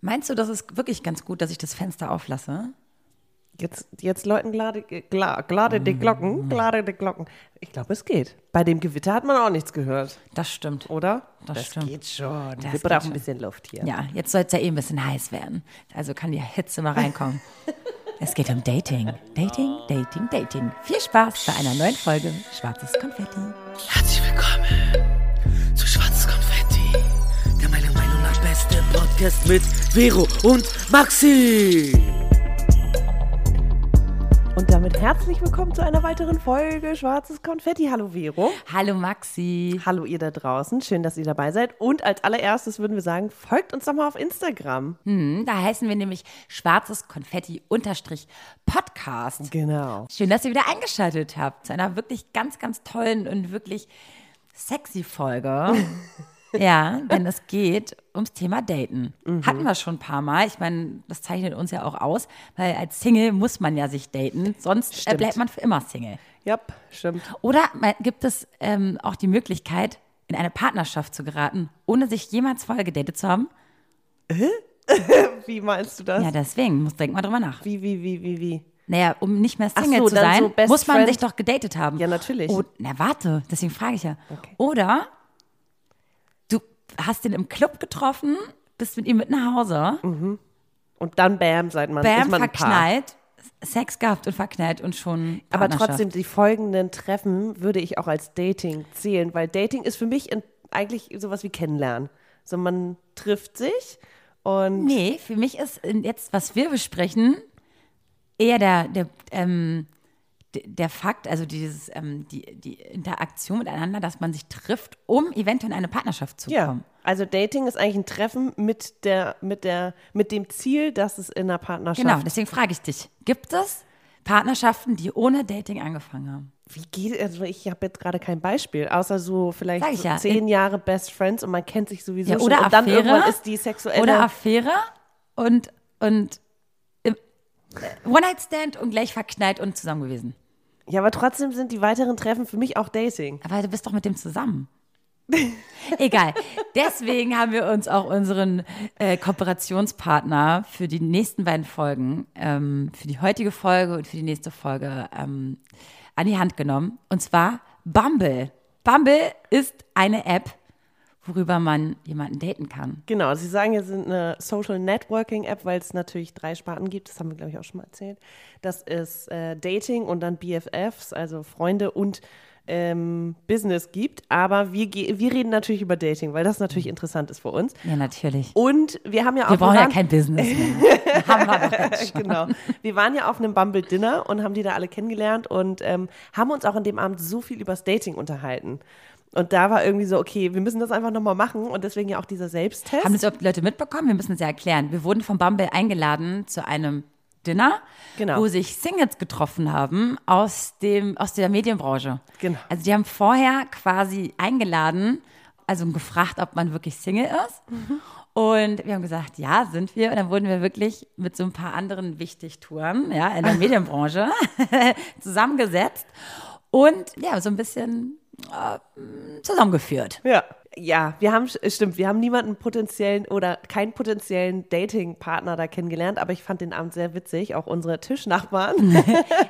Meinst du, das ist wirklich ganz gut, dass ich das Fenster auflasse? Jetzt, jetzt läuten glade, gla- glade die Glocken, glade die Glocken. Ich glaube, es geht. Bei dem Gewitter hat man auch nichts gehört, Das stimmt. oder? Das stimmt. geht schon. Das Wir brauchen ein bisschen Luft hier. Ja, jetzt soll es ja eh ein bisschen heiß werden. Also kann die Hitze mal reinkommen. es geht um Dating. Dating, Dating, Dating. Viel Spaß bei einer neuen Folge Schwarzes Konfetti. Herzlich willkommen Podcast mit Vero und Maxi. Und damit herzlich willkommen zu einer weiteren Folge Schwarzes Konfetti. Hallo Vero. Hallo Maxi. Hallo ihr da draußen. Schön, dass ihr dabei seid. Und als allererstes würden wir sagen, folgt uns doch mal auf Instagram. Hm, Da heißen wir nämlich Schwarzes Konfetti unterstrich Podcast. Genau. Schön, dass ihr wieder eingeschaltet habt zu einer wirklich ganz, ganz tollen und wirklich sexy Folge. ja, denn es geht ums Thema Daten. Hatten wir schon ein paar Mal. Ich meine, das zeichnet uns ja auch aus, weil als Single muss man ja sich daten, sonst äh, Stimmt. bleibt man für immer Single. Ja, stimmt. Oder gibt es ähm, auch die Möglichkeit, in eine Partnerschaft zu geraten, ohne sich jemals vorher gedatet zu haben? Wie meinst du das? Ja, deswegen, muss denk mal drüber nach. Wie, wie, wie, wie, wie? Naja, um nicht mehr Single so, zu sein, so muss man Friend. sich doch gedatet haben. Ja, natürlich. Oh, na, warte, deswegen frage ich ja. Okay. Oder hast ihn im Club getroffen, bist mit ihm mit nach Hause, Und dann bam, seid man, bam, ist man verknallt, Sex gehabt und verknallt und schon Aber trotzdem, die folgenden Treffen würde ich auch als Dating zählen, weil Dating ist für mich in, eigentlich sowas wie Kennenlernen. So, man trifft sich und Nee, für mich ist jetzt, was wir besprechen, eher der, der, ähm, der Fakt, also dieses, ähm, die, die Interaktion miteinander, dass man sich trifft, um eventuell in eine Partnerschaft zu ja. kommen. Also Dating ist eigentlich ein Treffen mit der, mit der, mit dem Ziel, dass es in einer Partnerschaft. Genau, deswegen frage ich dich, gibt es Partnerschaften, die ohne Dating angefangen haben? Wie geht also ich habe jetzt gerade kein Beispiel, außer so vielleicht so ja. zehn Jahre Best Friends und man kennt sich sowieso Ja, schon oder und dann Affäre, irgendwann ist die sexuelle Oder Affäre und, und im- äh, One-Night-Stand und gleich verknallt und zusammen gewesen. Ja, aber trotzdem sind die weiteren Treffen für mich auch Dating. Aber du bist doch mit dem zusammen. Egal. Deswegen haben wir uns auch unseren äh, Kooperationspartner für die nächsten beiden Folgen, ähm, für die heutige Folge und für die nächste Folge ähm, an die Hand genommen. Und zwar Bumble. Bumble ist eine App, worüber man jemanden daten kann. Genau, Sie sagen, es sind eine Social Networking App, weil es natürlich drei Sparten gibt. Das haben wir, glaube ich, auch schon mal erzählt. Das ist äh, Dating und dann BFFs, also Freunde und ähm, Business gibt. Aber wir, wir reden natürlich über Dating, weil das natürlich interessant ist für uns. Ja, natürlich. Und wir haben ja auch Wir brauchen ja kein Business mehr. haben wir doch jetzt schon. genau. Wir waren ja auf einem Bumble Dinner und haben die da alle kennengelernt und ähm, haben uns auch an dem Abend so viel übers Dating unterhalten. Und da war irgendwie so, okay, wir müssen das einfach nochmal machen und deswegen ja auch dieser Selbsttest. Haben das überhaupt Leute mitbekommen? Wir müssen es ja erklären. Wir wurden von Bumble eingeladen zu einem Dinner, Genau. wo sich Singles getroffen haben aus, dem, aus der Medienbranche. Genau. Also die haben vorher quasi eingeladen, also gefragt, ob man wirklich Single ist. Und wir haben gesagt, ja, sind wir. Und dann wurden wir wirklich mit so ein paar anderen Wichtigtouren ja, in der Medienbranche zusammengesetzt und ja, so ein bisschen zusammengeführt. Ja. Ja, wir haben, stimmt, wir haben niemanden potenziellen oder keinen potenziellen Dating-Partner da kennengelernt, aber ich fand den Abend sehr witzig, auch unsere Tischnachbarn.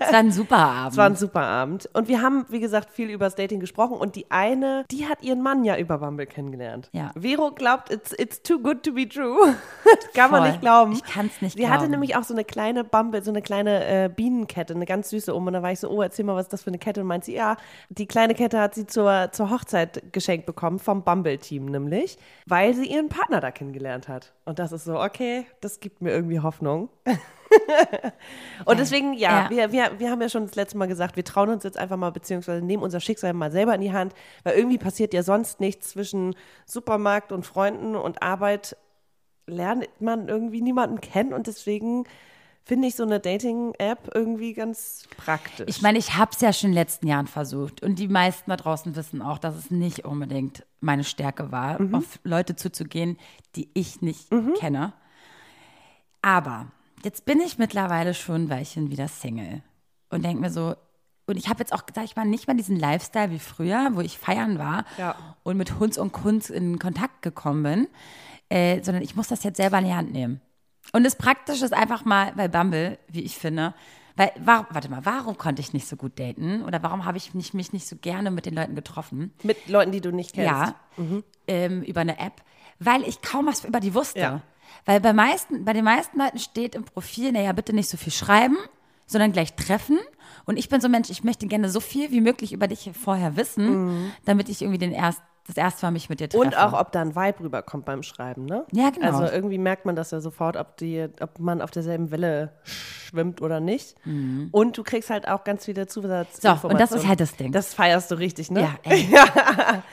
Es war ein super Abend. Es war ein super Abend. Und wir haben, wie gesagt, viel über das Dating gesprochen. Und die eine, die hat ihren Mann ja über Bumble kennengelernt. Ja. Vero glaubt, it's, it's too good to be true. Kann man Voll. nicht glauben. Ich kann's nicht Sie hatte glauben. nämlich auch so eine kleine Bumble, so eine kleine äh, Bienenkette, eine ganz süße um. Und da war ich so, oh, erzähl mal, was ist das für eine Kette? Und meint sie, ja, die kleine Kette hat sie zur, zur Hochzeit geschenkt bekommen, vom Bumble-Team nämlich, weil sie ihren Partner da kennengelernt hat. Und das ist so, okay, das gibt mir irgendwie Hoffnung. Und deswegen, ja, Ja. Wir, wir, wir haben ja schon das letzte Mal gesagt, wir trauen uns jetzt einfach mal, beziehungsweise nehmen unser Schicksal mal selber in die Hand, weil irgendwie passiert ja sonst nichts zwischen Supermarkt und Freunden und Arbeit, lernt man irgendwie niemanden kennen und deswegen finde ich so eine Dating-App irgendwie ganz praktisch. Ich meine, ich habe es ja schon in den letzten Jahren versucht. Und die meisten da draußen wissen auch, dass es nicht unbedingt meine Stärke war, auf Leute zuzugehen, die ich nicht kenne. Aber jetzt bin ich mittlerweile schon ein Weilchen wieder Single und denke mir so, und ich habe jetzt auch, sag ich mal, nicht mehr diesen Lifestyle wie früher, wo ich feiern war Ja. und mit Hunds und Kunst in Kontakt gekommen bin, äh, sondern ich muss das jetzt selber in die Hand nehmen. Und das Praktische ist einfach mal bei Bumble, wie ich finde, weil, war, warte mal, warum konnte ich nicht so gut daten? Oder warum habe ich nicht, mich nicht so gerne mit den Leuten getroffen? Mit Leuten, die du nicht kennst. Ja, ähm, über eine App, weil ich kaum was über die wusste. Ja. Weil bei, meisten, bei den meisten Leuten steht im Profil, naja, bitte nicht so viel schreiben, sondern gleich treffen. Und ich bin so ein Mensch, ich möchte gerne so viel wie möglich über dich vorher wissen, damit ich irgendwie den erst, das erste Mal mich mit dir treffe. Und auch, ob da ein Vibe rüberkommt beim Schreiben, ne? Ja, genau. Also irgendwie merkt man das ja sofort, ob, die, ob man auf derselben Welle schwimmt oder nicht. Und du kriegst halt auch ganz viele. Mhm. So, und das ist halt das Ding. Das feierst du richtig, ne? Ja, ey.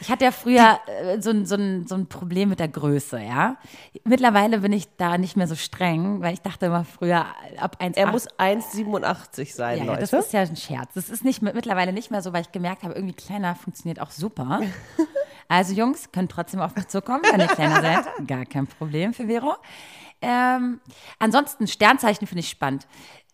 Ich hatte ja früher äh, so, ein, so, so ein Problem mit der Größe, ja. Mittlerweile bin ich da nicht mehr so streng, weil ich dachte immer früher ab 1,8. Er muss 1,87 sein, ja, ja, Leute. das ist ja ein Scherz. Das ist nicht, mittlerweile nicht mehr so, weil ich gemerkt habe, irgendwie kleiner funktioniert auch super. Also Jungs, könnt trotzdem auf mich zukommen, wenn ihr kleiner seid. Gar kein Problem für Vero. Ähm, ansonsten, Sternzeichen finde ich spannend.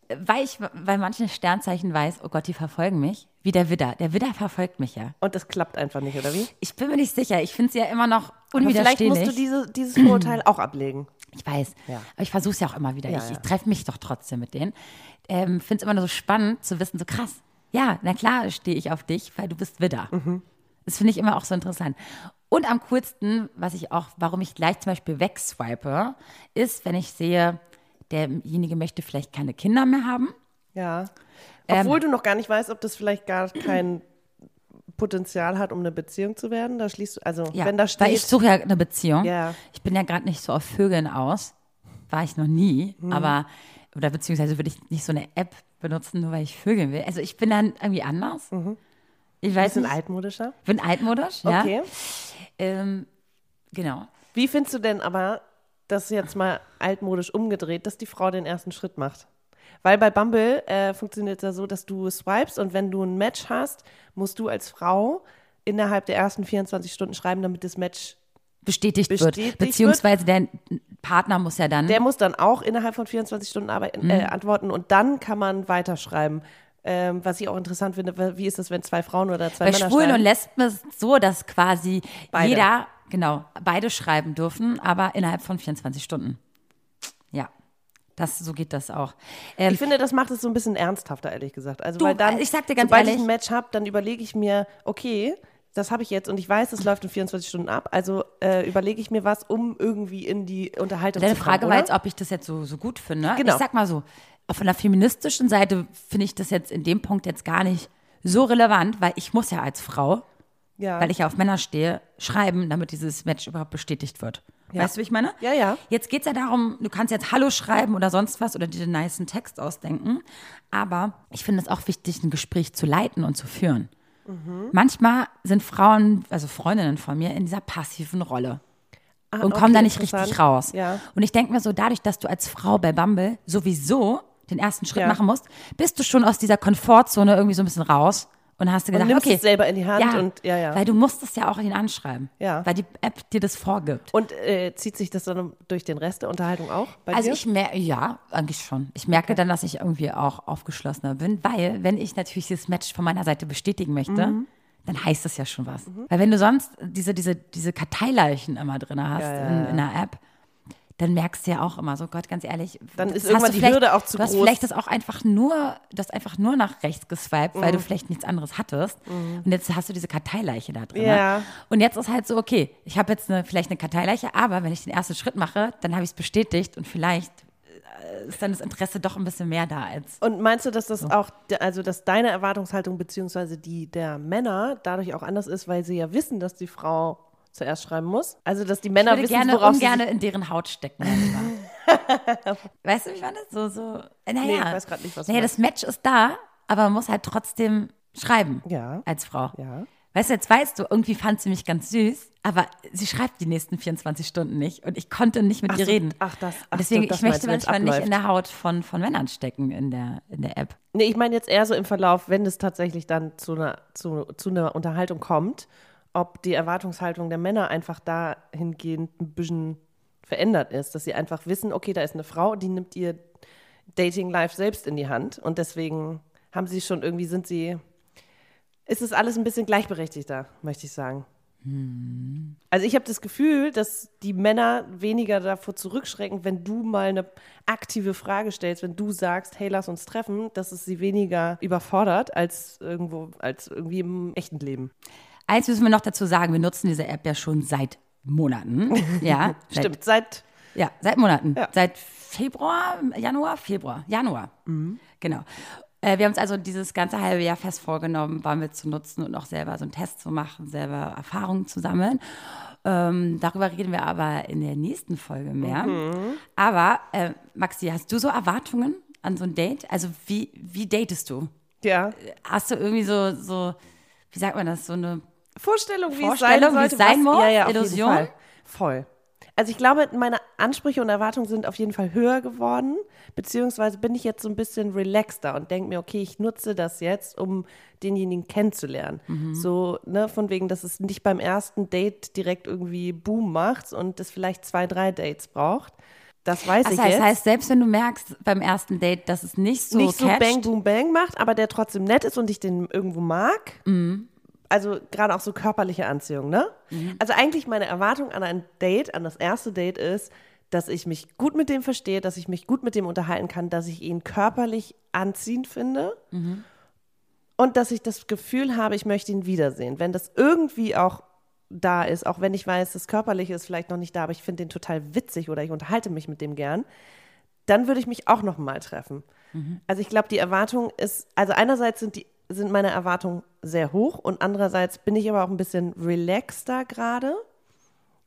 Weil ich bei manchen Sternzeichen weiß, oh Gott, die verfolgen mich. Wie der Widder. Der Widder verfolgt mich ja. und das klappt einfach nicht, oder wie? Ich bin mir nicht sicher. Ich finde es ja immer noch Aber vielleicht unwiderstehlich. musst du diese, dieses Vorurteil auch ablegen. Ich weiß. Ja. Aber ich versuche es ja auch immer wieder. Ja, ich ich treffe mich doch trotzdem mit denen. Ähm, Finde es immer nur so spannend zu wissen, so krass. Ja, na klar stehe ich auf dich, weil du bist Widder. Mhm. Das finde ich immer auch so interessant. Und am coolsten, was ich auch, warum ich gleich zum Beispiel wegswipe, ist, wenn ich sehe, derjenige möchte vielleicht keine Kinder mehr haben. Ja. Ähm, Obwohl du noch gar nicht weißt, ob das vielleicht gar kein Potenzial hat, um eine Beziehung zu werden. Da schließt du, also Ja, wenn da weil ich steht, suche ja eine Beziehung. Ja. Ich bin ja gerade nicht so auf Vögeln aus. War ich noch nie. Mhm. Aber, oder beziehungsweise würde ich nicht so eine App benutzen, nur weil ich Vögeln will. Also ich bin dann irgendwie anders. Ich weiß bisschen nicht. altmodischer. Bin altmodisch, ja. Okay. Ähm, genau. Wie findest du denn aber, das jetzt mal altmodisch umgedreht, dass die Frau den ersten Schritt macht? Weil bei Bumble äh, funktioniert es ja so, dass du swipes und wenn du ein Match hast, musst du als Frau innerhalb der ersten 24 Stunden schreiben, damit das Match, Bestätigt, Bestätigt wird. Beziehungsweise der Partner muss ja dann. der muss dann auch innerhalb von 24 Stunden arbeiten, Mhm. äh, antworten und dann kann man weiterschreiben. Ähm, was ich auch interessant finde, wie ist das, wenn zwei Frauen oder zwei bei Männer Schwulen schreiben? und Lesben ist es so, dass quasi Beide. jeder, genau, beide schreiben dürfen, aber innerhalb von 24 Stunden. Ja. Das, so geht das auch. Ähm, Ich finde, das macht es so ein bisschen ernsthafter, ehrlich gesagt. Also, Du, weil dann, ich sag dir ganz sobald ehrlich- ich ein Match habe, dann überlege ich mir, okay, das habe ich jetzt und ich weiß, es läuft in 24 Stunden ab. Also äh, überlege ich mir was, um irgendwie in die Unterhaltung Deine zu kommen. Frage oder? war jetzt, ob ich das jetzt so, so gut finde. Genau. Ich sag mal so, von der feministischen Seite finde ich das jetzt in dem Punkt jetzt gar nicht so relevant, weil ich muss ja als Frau, ja. weil ich ja auf Männer stehe, schreiben, damit dieses Match überhaupt bestätigt wird. Ja. Weißt du, wie ich meine? Ja, ja. Jetzt geht es ja darum, du kannst jetzt Hallo schreiben oder sonst was oder dir einen niceen Text ausdenken. Aber ich finde es auch wichtig, ein Gespräch zu leiten und zu führen. Mhm. Manchmal sind Frauen, also Freundinnen von mir, in dieser passiven Rolle Ah, und okay, kommen da nicht richtig raus. Ja. Und ich denke mir so, dadurch, dass du als Frau bei Bumble sowieso den ersten Schritt Ja. machen musst, bist du schon aus dieser Komfortzone irgendwie so ein bisschen raus und hast Und gedacht, nimmst okay, es selber in die Hand ja, und- ja, ja. weil du musst es ja auch ihn anschreiben, Ja. weil die App dir das vorgibt. Und äh, zieht sich das dann durch den Rest der Unterhaltung auch bei Also dir? ich merke, ja, eigentlich schon. Ich merke dann, dass ich irgendwie auch aufgeschlossener bin, weil wenn ich natürlich dieses Match von meiner Seite bestätigen möchte, Mhm. dann heißt das ja schon was. Weil wenn du sonst diese, diese, diese Karteileichen immer drin hast in, in der App, dann merkst du ja auch immer so, Gott, ganz ehrlich. Dann ist irgendwann die vielleicht- Hürde auch zu Du hast groß. vielleicht das auch einfach nur, das einfach nur nach rechts geswiped, weil du Mhm. vielleicht nichts anderes hattest. Und jetzt hast du diese Karteileiche da drin. Ja. Und jetzt ist halt so, okay, ich habe jetzt eine, vielleicht eine Karteileiche, aber wenn ich den ersten Schritt mache, dann habe ich es bestätigt und vielleicht äh, ist dann das Interesse doch ein bisschen mehr da als. Und meinst du, dass das auch, de- also dass deine Erwartungshaltung beziehungsweise die der Männer dadurch auch anders ist, weil sie ja wissen, dass die Frau zuerst schreiben muss? Also dass die Ich Männer würde wissen, gerne worauf ungern in deren Haut stecken. weißt du, wie ich meine? So, so. Naja, Nee, ich weiß grad nicht, was naja, das Match ist da, aber man muss halt trotzdem schreiben. Ja. Als Frau. Ja. Weißt du, jetzt weißt du, irgendwie fand sie mich ganz süß, aber sie schreibt die nächsten 24 Stunden nicht und ich konnte nicht mit Ach ihr so, reden. ach, das- ach und deswegen, das ich möchte manchmal nicht in der Haut von, von Männern stecken in der, in der App. Nee, ich meine jetzt eher so im Verlauf, wenn es tatsächlich dann zu einer, zu, zu einer Unterhaltung kommt, ob die Erwartungshaltung der Männer einfach dahingehend ein bisschen verändert ist, dass sie einfach wissen, okay, da ist eine Frau, die nimmt ihr Dating-Life selbst in die Hand und deswegen haben sie schon irgendwie, sind sie ist es alles ein bisschen gleichberechtigter, möchte ich sagen. Also ich habe das Gefühl, dass die Männer weniger davor zurückschrecken, wenn du mal eine aktive Frage stellst, wenn du sagst, hey, lass uns treffen, dass es sie weniger überfordert als irgendwo, als irgendwie im echten Leben. Eins müssen wir noch dazu sagen, wir nutzen diese App ja schon seit Monaten. Ja, Stimmt, seit Ja, seit Monaten. Ja. Seit Februar, Januar, Februar, Januar. Mhm. Genau. Äh, wir haben uns also dieses ganze halbe Jahr fest vorgenommen, Bumble zu nutzen und auch selber so einen Test zu machen, selber Erfahrungen zu sammeln. Ähm, darüber reden wir aber in der nächsten Folge mehr. Mhm. Aber, äh, Maxi, hast du so Erwartungen an so ein Date? Also, wie, wie datest du? ja, Hast du irgendwie so, so, wie sagt man das, so eine Vorstellung, wie Vorstellung, wie es sein sollte. sein was- muss? Ja, ja, Illusion? Voll. Also ich glaube, meine Ansprüche und Erwartungen sind auf jeden Fall höher geworden, beziehungsweise bin ich jetzt so ein bisschen relaxter und denke mir, okay, ich nutze das jetzt, um denjenigen kennenzulernen. Mhm. So, ne, von wegen, dass es nicht beim ersten Date direkt irgendwie Boom macht und es vielleicht zwei, drei Dates braucht. Das weiß Das ich heißt, jetzt. heißt, selbst wenn du merkst beim ersten Date, dass es nicht so nicht so catcht, bang, boom, bang macht, aber der trotzdem nett ist und ich den irgendwo mag. Mhm. Also gerade auch so körperliche Anziehung, ne? Also eigentlich meine Erwartung an ein Date, an das erste Date ist, dass ich mich gut mit dem verstehe, dass ich mich gut mit dem unterhalten kann, dass ich ihn körperlich anziehend finde und dass ich das Gefühl habe, ich möchte ihn wiedersehen. Wenn das irgendwie auch da ist, auch wenn ich weiß, das Körperliche ist vielleicht noch nicht da, aber ich finde den total witzig oder ich unterhalte mich mit dem gern, dann würde ich mich auch noch mal treffen. Also ich glaube, die Erwartung ist, also einerseits sind die sind meine Erwartungen sehr hoch und andererseits bin ich aber auch ein bisschen relaxter gerade,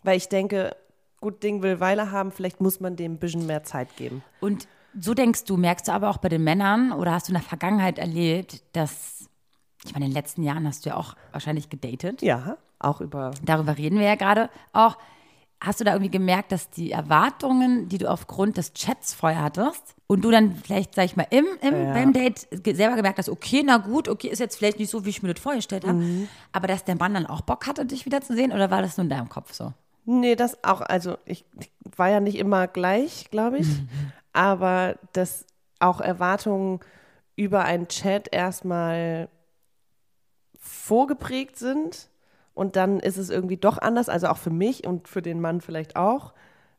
weil ich denke, gut Ding will Weile haben, vielleicht muss man dem ein bisschen mehr Zeit geben. Und so denkst du, merkst du aber auch bei den Männern oder hast du in der Vergangenheit erlebt, dass, ich meine, in den letzten Jahren hast du ja auch wahrscheinlich gedatet. Ja, auch über Darüber reden wir ja gerade auch. Hast du da irgendwie gemerkt, dass die Erwartungen, die du aufgrund des Chats vorher hattest, und du dann vielleicht, sag ich mal, im, im beim Date selber gemerkt hast, okay, na gut, okay, ist jetzt vielleicht nicht so, wie ich mir das vorgestellt habe, aber dass der Mann dann auch Bock hatte, dich wiederzusehen, oder war das nur in deinem Kopf so? Nee, das auch, also ich, ich war ja nicht immer gleich, glaube ich, aber dass auch Erwartungen über einen Chat erstmal vorgeprägt sind und dann ist es irgendwie doch anders, also auch für mich und für den Mann vielleicht auch.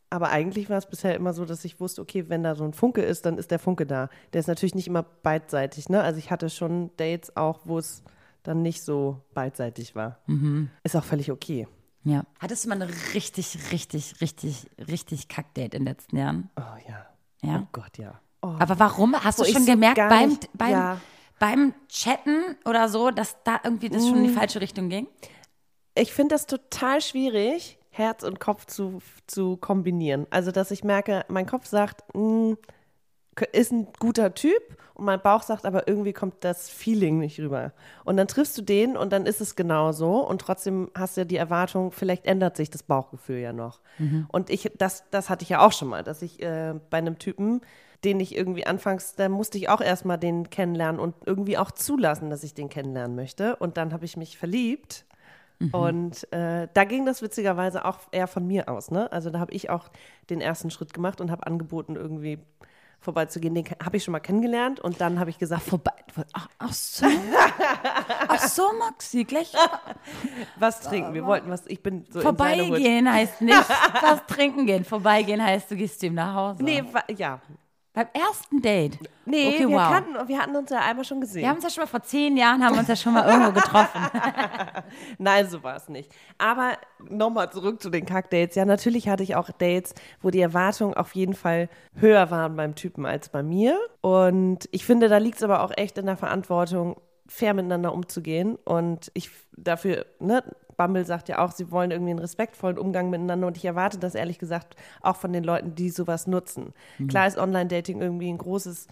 Aber eigentlich war es bisher immer so, dass ich wusste, okay, wenn da so ein Funke ist, dann ist der Funke da. Der ist natürlich nicht immer beidseitig, ne? Also ich hatte schon Dates auch, wo es dann nicht so beidseitig war. Ist auch völlig okay. Ja. Hattest du mal ein richtig, richtig, richtig, richtig Kackdate in den letzten Jahren? Oh ja. Ja. Oh Gott, ja. Oh. Aber warum? Hast Wo du schon gemerkt beim, beim, ja. beim Chatten oder so, dass da irgendwie das schon in die falsche Richtung ging? Ich finde das total schwierig, Herz und Kopf zu, zu kombinieren. Also, dass ich merke, mein Kopf sagt, "Mm, ist ein guter Typ und mein Bauch sagt aber irgendwie kommt das Feeling nicht rüber. Und dann triffst du den und dann ist es genau so und trotzdem hast du ja die Erwartung, vielleicht ändert sich das Bauchgefühl ja noch. Und ich, das, das hatte ich ja auch schon mal, dass ich äh, bei einem Typen, den ich irgendwie anfangs, da musste ich auch erstmal den kennenlernen und irgendwie auch zulassen, dass ich den kennenlernen möchte. Und dann habe ich mich verliebt. Und äh, da ging das witzigerweise auch eher von mir aus. Ne? Also da habe ich auch den ersten Schritt gemacht und habe angeboten, irgendwie vorbeizugehen. Den habe ich schon mal kennengelernt und dann habe ich gesagt, Vorbei. Ach, ach so. ach so, Maxi, gleich was trinken. Wir wollten was, ich bin so vorbeigehen heißt nicht was trinken gehen. Vorbeigehen heißt, du gehst zu ihm nach Hause. Nee, ja. Beim ersten Date. Nee, okay, wir, wow. kannten, wir hatten uns ja einmal schon gesehen. wir haben uns ja schon mal vor zehn Jahren, haben wir uns ja schon mal irgendwo getroffen. Nein, so war es nicht. Aber nochmal zurück zu den Kack-Dates. Ja, natürlich hatte ich auch Dates, wo die Erwartungen auf jeden Fall höher waren beim Typen als bei mir. Und ich finde, da liegt es aber auch echt in der Verantwortung, fair miteinander umzugehen. Und ich dafür, ne, Bumble sagt ja auch, sie wollen irgendwie einen respektvollen Umgang miteinander. Und ich erwarte das ehrlich gesagt auch von den Leuten, die sowas nutzen. Klar ist Online-Dating irgendwie ein großes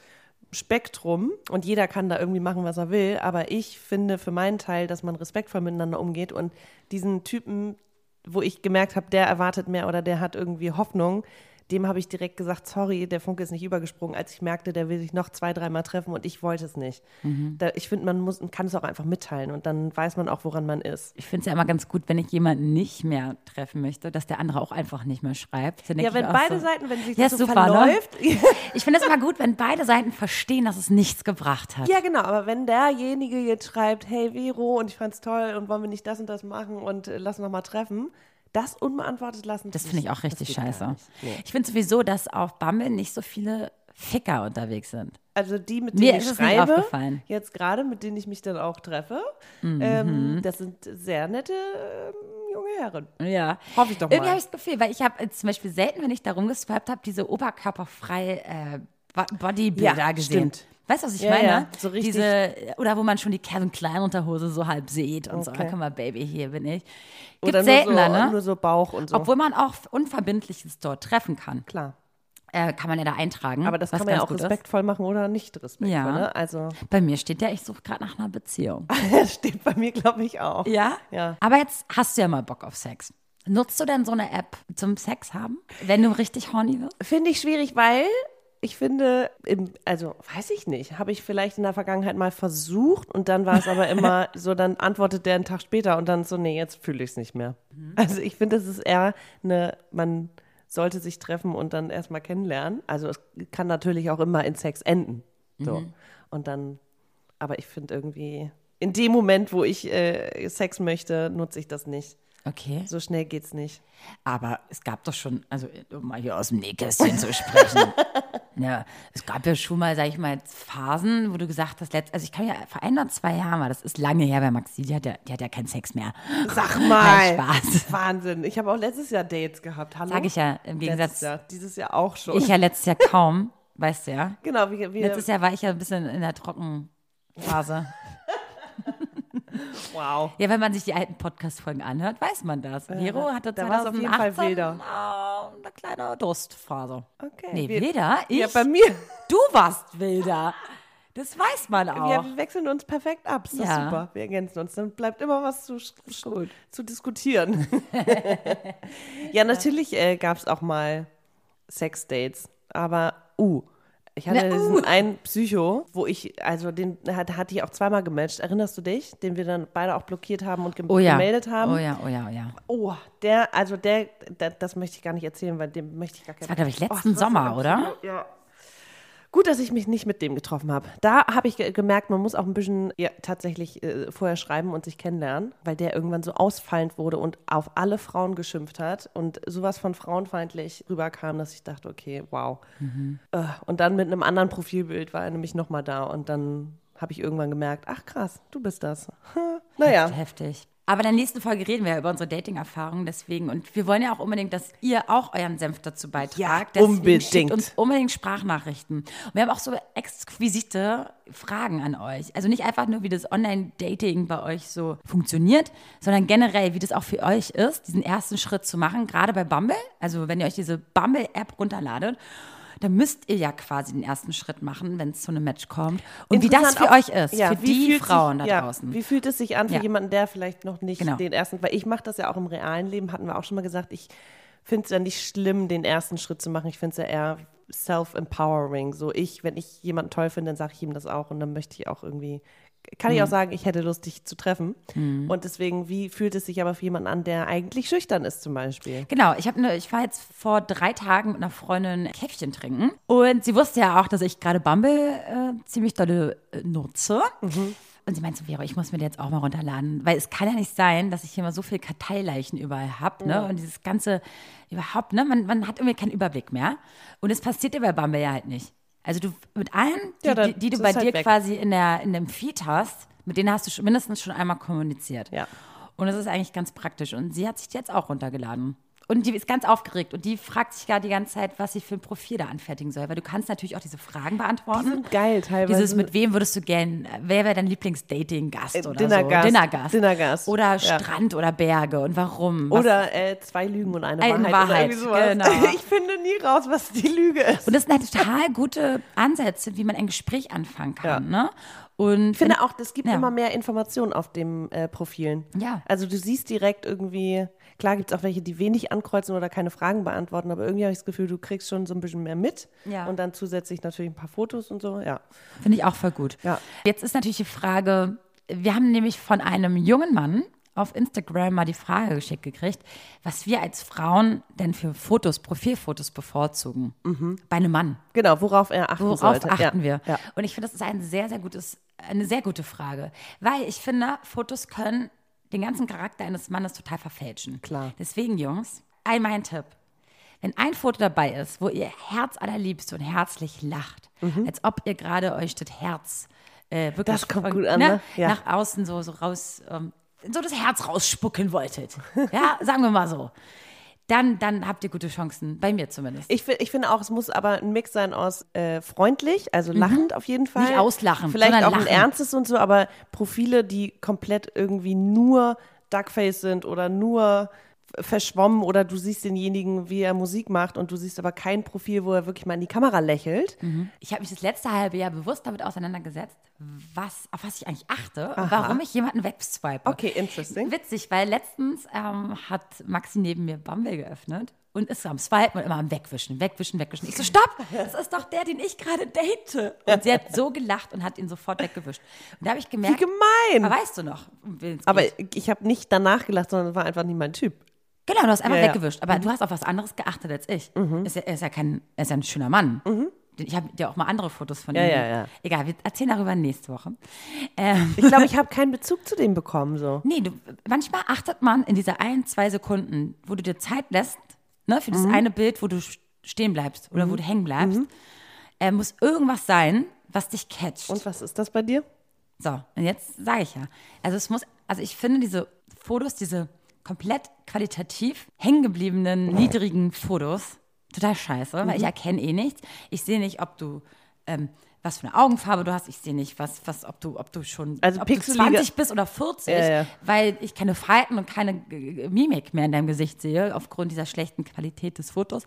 Spektrum und jeder kann da irgendwie machen, was er will. Aber ich finde für meinen Teil, dass man respektvoll miteinander umgeht und diesen Typen, wo ich gemerkt habe, der erwartet mehr oder der hat irgendwie Hoffnung, dem habe ich direkt gesagt, sorry, der Funke ist nicht übergesprungen, als ich merkte, der will sich noch zwei, dreimal treffen und ich wollte es nicht. Mhm. Da, ich finde, man muss, kann es auch einfach mitteilen und dann weiß man auch, woran man ist. Ich finde es ja immer ganz gut, wenn ich jemanden nicht mehr treffen möchte, dass der andere auch einfach nicht mehr schreibt. Ja, wenn beide so, Seiten, wenn sich Ja, das so super, ne? verläuft. Ich finde es immer gut, wenn beide Seiten verstehen, dass es nichts gebracht hat. Ja, genau, aber wenn derjenige jetzt schreibt, hey Vero, und ich fand's toll und wollen wir nicht das und das machen und äh, lass noch mal treffen, das unbeantwortet lassen. Das finde ich auch richtig scheiße. Nee. Ich finde sowieso, dass auf Bumble nicht so viele Ficker unterwegs sind. Also die, mit Mir denen ich es nicht schreibe, aufgefallen. jetzt gerade, mit denen ich mich dann auch treffe, Mhm. ähm, das sind sehr nette ähm, junge Herren. Ja. Hoffe ich doch Irgendwie mal. habe ich das Gefühl, weil ich habe äh, zum Beispiel selten, wenn ich da rumgeswiped habe, diese oberkörperfrei äh, Bo- Bodybuilder Ja, gesehen. stimmt. Weißt du, was ich Ja, meine? ja, so richtig- Diese, oder wo man schon die Kevin Klein Unterhose so halb sieht und so, Okay. ah, guck mal, Baby, hier bin ich. Gibt Oder nur seltener, so, ne? nur so Bauch und so. Obwohl man auch Unverbindliches dort treffen kann. Klar. Äh, kann man ja da eintragen. Aber das kann man ja auch gut ist. respektvoll machen oder nicht respektvoll. Ja. Ne? Also, Bei mir steht ja, ich suche gerade nach einer Beziehung. das steht bei mir, glaube ich, auch. Ja? Ja. Aber jetzt hast du ja mal Bock auf Sex. Nutzt du denn so eine App zum Sex haben, wenn du richtig horny wirst? Finde ich schwierig, weil ich finde, im, also weiß ich nicht, habe ich vielleicht in der Vergangenheit mal versucht und dann war es aber immer so, dann antwortet der einen Tag später und dann so, nee, jetzt fühle ich es nicht mehr. Also ich finde, es ist eher eine, man sollte sich treffen und dann erstmal kennenlernen. Also es kann natürlich auch immer in Sex enden. So. Und dann, aber ich finde irgendwie, in dem Moment, wo ich äh, Sex möchte, nutze ich das nicht. Okay. So schnell geht's nicht. Aber es gab doch schon, also um mal hier aus dem Nähkästchen zu sprechen. Ja, es gab ja schon mal, sag ich mal, Phasen, wo du gesagt hast, letzt, also ich kann ja vor ein oder zwei Jahren war, das ist lange her bei Maxi, die hat ja, die hat ja keinen Sex mehr. Sag mal. Spaß. Wahnsinn. Ich habe auch letztes Jahr Dates gehabt. Hallo? Sag ich ja, im Gegensatz, Jahr. Dieses Jahr auch schon. ich ja letztes Jahr kaum, weißt du ja. genau, wie, wie Letztes Jahr war ich ja ein bisschen in der Trockenphase. Wow. Ja, wenn man sich die alten Podcast-Folgen anhört, weiß man das. Vero hatte da war's auf jeden Fall 2018 wilder. äh, eine kleine Durstphase. Okay. Nee, wir, wilder? Ich? Ja, bei mir. Du warst wilder. Das weiß man auch. Wir wechseln uns perfekt ab. Ist Ja. super. Wir ergänzen uns. Dann bleibt immer was zu, zu, zu diskutieren. ja, natürlich äh, gab es auch mal Sex-Dates. Aber, uh, ich hatte Na, uh. diesen einen Psycho, wo ich, also den hat, hatte ich auch zweimal gematcht. Erinnerst du dich? Den wir dann beide auch blockiert haben und gem oh ja. gemeldet haben. Oh ja, oh ja, oh ja. Oh, der, also der, der, das möchte ich gar nicht erzählen, weil dem möchte ich gar keine. war, glaub ich, letzten das war so Sommer, oder? Ja. Gut, dass ich mich nicht mit dem getroffen habe. Da habe ich ge gemerkt, man muss auch ein bisschen ja, tatsächlich äh, vorher schreiben und sich kennenlernen, weil der irgendwann so ausfallend wurde und auf alle Frauen geschimpft hat und sowas von frauenfeindlich rüberkam, dass ich dachte, okay, wow. Äh, und dann mit einem anderen Profilbild war er nämlich nochmal da und dann habe ich irgendwann gemerkt, ach krass, du bist das. naja. Heftig. Aber in der nächsten Folge reden wir ja über unsere Dating-Erfahrungen deswegen. Und wir wollen ja auch unbedingt, dass ihr auch euren Senf dazu beitragt. Ja, Deswegen unbedingt. Uns unbedingt Sprachnachrichten. Und wir haben auch so exquisite Fragen an euch. Also nicht einfach nur, wie das Online-Dating bei euch so funktioniert, sondern generell, wie das auch für euch ist, diesen ersten Schritt zu machen, gerade bei Bumble. Also wenn ihr euch diese Bumble-App runterladet, dann müsst ihr ja quasi den ersten Schritt machen, wenn es zu einem Match kommt. Und wie das für auch- euch ist, ja, für die Frauen sich, da ja, draußen. Wie fühlt es sich an für Ja. jemanden, der vielleicht noch nicht Genau. den ersten, weil ich mache das ja auch im realen Leben, hatten wir auch schon mal gesagt, ich finde es ja nicht schlimm, den ersten Schritt zu machen. Ich finde es ja eher self-empowering. So ich, wenn ich jemanden toll finde, dann sage ich ihm das auch und dann möchte ich auch irgendwie, kann Mhm. ich auch sagen, ich hätte Lust, dich zu treffen. Und deswegen, wie fühlt es sich aber für jemanden an, der eigentlich schüchtern ist zum Beispiel? Genau, ich, ne, ich war jetzt vor drei Tagen mit einer Freundin Käffchen trinken und sie wusste ja auch, dass ich gerade Bumble äh, ziemlich dolle äh, nutze. Und sie meinte so, Vero, ich muss mir jetzt auch mal runterladen, weil es kann ja nicht sein, dass ich hier mal so viel Karteileichen überall habe, ne? Und dieses ganze überhaupt, ne? Man, man hat irgendwie keinen Überblick mehr. Und es passiert dir bei Bumble ja halt nicht. Also du mit allen, die, Ja, dann die, die du bei halt dir weg. quasi in, der, in dem Feed hast, mit denen hast du schon, mindestens schon einmal kommuniziert. Ja. Und das ist eigentlich ganz praktisch. Und sie hat sich jetzt auch runtergeladen. Und die ist ganz aufgeregt und die fragt sich gerade die ganze Zeit, was sie für ein Profil da anfertigen soll. Weil du kannst natürlich auch diese Fragen Die beantworten. sind geil teilweise. Dieses, mit wem würdest du gern, wer wäre dein Lieblings-Dating-Gast Äh, oder Dinnergast. so? Dinnergast. Dinnergast. Oder Ja. Strand oder Berge und warum? Was- Oder äh, zwei Lügen und eine Eine Wahrheit. Wahrheit, sowas. genau. Ich finde nie raus, was die Lüge ist. Und das sind halt total gute Ansätze, wie man ein Gespräch anfangen kann. Ne? Und Ich finde auch, es gibt Ja. immer mehr Informationen auf den äh, Profilen. Ja. Also du siehst direkt irgendwie, klar gibt es auch welche, die wenig ankreuzen oder keine Fragen beantworten, aber irgendwie habe ich das Gefühl, du kriegst schon so ein bisschen mehr mit. Ja. Und dann zusätzlich natürlich ein paar Fotos und so, ja. Finde ich auch voll gut. Ja. Jetzt ist natürlich die Frage, wir haben nämlich von einem jungen Mann auf Instagram mal die Frage geschickt gekriegt, was wir als Frauen denn für Fotos, Profilfotos bevorzugen. Bei einem Mann. Genau, worauf er achten Worauf sollte. achten ja. wir? Ja. Und ich finde, das ist ein sehr, sehr gutes, eine sehr gute Frage. Weil ich finde, Fotos können den ganzen Charakter eines Mannes total verfälschen. Klar. Deswegen, Jungs, ein mein Tipp. Wenn ein Foto dabei ist, wo ihr Herz allerliebst und herzlich lacht, als ob ihr gerade euch das Herz äh, wirklich Mhm. Das kommt von- gut an, ne? Ja. nach außen so, so raus, ähm, so das Herz rausspucken wolltet. Ja, sagen wir mal so. Dann, dann habt ihr gute Chancen, bei mir zumindest. Ich, ich finde auch, es muss aber ein Mix sein aus äh, freundlich, also lachend auf jeden Fall. Mhm. Nicht auslachen, Vielleicht auch ein lachen. ernstes und so, aber Profile, die komplett irgendwie nur Duckface sind oder nur verschwommen oder du siehst denjenigen, wie er Musik macht und du siehst aber kein Profil, wo er wirklich mal in die Kamera lächelt. Ich habe mich das letzte halbe Jahr bewusst damit auseinandergesetzt, was, auf was ich eigentlich achte und warum ich jemanden wegswipe. Okay, interesting. Witzig, weil letztens ähm, hat Maxi neben mir Bumble geöffnet und ist so am Swipen und immer am Wegwischen, Wegwischen, Wegwischen. Ich so, stopp, das ist doch der, den ich gerade date. Und sie hat so gelacht und hat ihn sofort weggewischt. Und da habe ich Wie gemerkt, gemein! aber weißt du noch, um Aber ich habe nicht danach gelacht, sondern es war einfach nicht mein Typ. Genau, du hast einfach Ja, Mhm. weggewischt. Aber du hast auf was anderes geachtet als ich. Ist ja, er ist ja kein, er ist ja ein schöner Mann. Ich habe dir auch mal andere Fotos von Mhm. Ja, ihm. ja, ja. Egal, wir erzählen darüber nächste Woche. Ähm, Ich glaube, ich habe keinen Bezug zu dem bekommen. So. nee, du, manchmal achtet man in dieser ein, zwei Sekunden, wo du dir Zeit lässt, ne, für Mhm. das eine Bild, wo du st- stehen bleibst oder wo du hängen bleibst, äh, muss irgendwas sein, was dich catcht. Und was ist das bei dir? So, und jetzt sage ich ja. Also es muss, also ich finde diese Fotos, diese komplett qualitativ hängengebliebenen, niedrigen Fotos total scheiße, weil ich Mhm. erkenne eh nichts. Ich sehe nicht, ob du ähm, was für eine Augenfarbe du hast. Ich sehe nicht, was, was, ob du, ob du schon Also ob du pixelige- 20 bist oder 40, Ja, ja. weil ich keine Falten und keine äh, Mimik mehr in deinem Gesicht sehe, aufgrund dieser schlechten Qualität des Fotos.